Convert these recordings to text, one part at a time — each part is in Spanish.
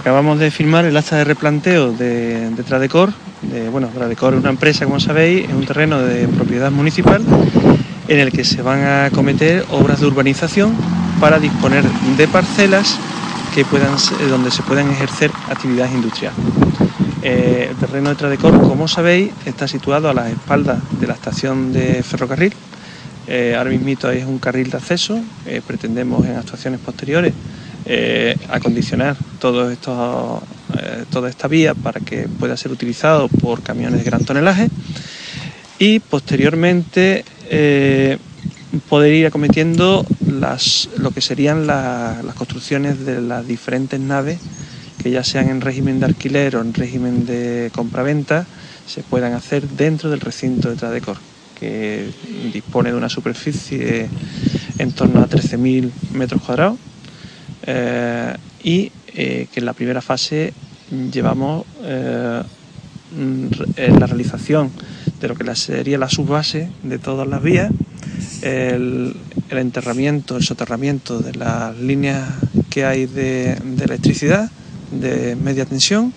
Acabamos de firmar el acta de replanteo de, de Tradecor. De, bueno, Tradecor es una empresa, como sabéis, es un terreno de propiedad municipal en el que se van a cometer obras de urbanización para disponer de parcelas que puedan, donde se puedan ejercer actividades industriales. Eh, el terreno de Tradecor, como sabéis, está situado a las espaldas de la estación de ferrocarril. Eh, ahora mismo es un carril de acceso. Eh, pretendemos en actuaciones posteriores eh, acondicionar eh, toda esta vía para que pueda ser utilizado por camiones de gran tonelaje. Y posteriormente eh, poder ir acometiendo las, lo que serían la, las construcciones de las diferentes naves que ya sean en régimen de alquiler o en régimen de compraventa se puedan hacer dentro del recinto de Tradecor que dispone de una superficie en torno a 13.000 metros cuadrados eh, y eh, que en la primera fase llevamos eh, la realización de lo que sería la subbase de todas las vías, el, enterramiento, el soterramiento de las líneas que hay de, electricidad de media tensión,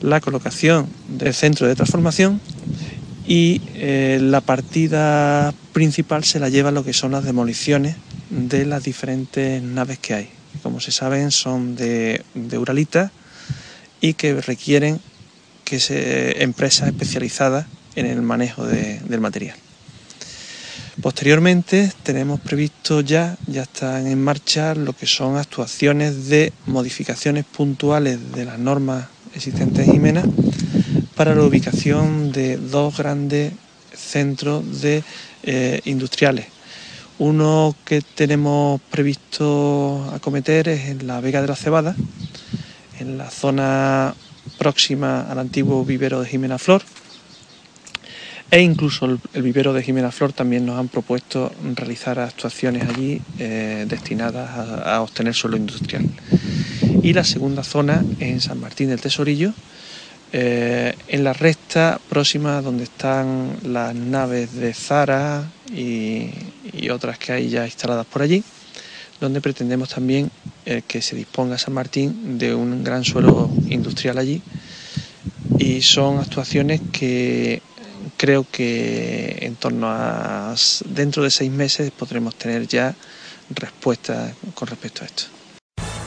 la colocación del centro de transformación y eh, la partida principal se la lleva lo que son las demoliciones de las diferentes naves que hay como se saben son de, de Uralita y que requieren que se, empresas especializadas en el manejo de, del material. Posteriormente tenemos previsto ya, ya están en marcha lo que son actuaciones de modificaciones puntuales de las normas existentes en Jimena para la ubicación de dos grandes centros de, eh, industriales uno que tenemos previsto acometer es en la Vega de la Cebada, en la zona próxima al antiguo vivero de Jimena Flor. E incluso el, vivero de Jimena Flor también nos han propuesto realizar actuaciones allí eh, destinadas a, a obtener suelo industrial. Y la segunda zona es en San Martín del Tesorillo, eh, en la recta próxima donde están las naves de Zara y, otras que hay ya instaladas por allí, donde pretendemos también eh, que se disponga San Martín de un gran suelo industrial allí. Y son actuaciones que creo que en torno a dentro de seis meses podremos tener ya respuestas con respecto a esto.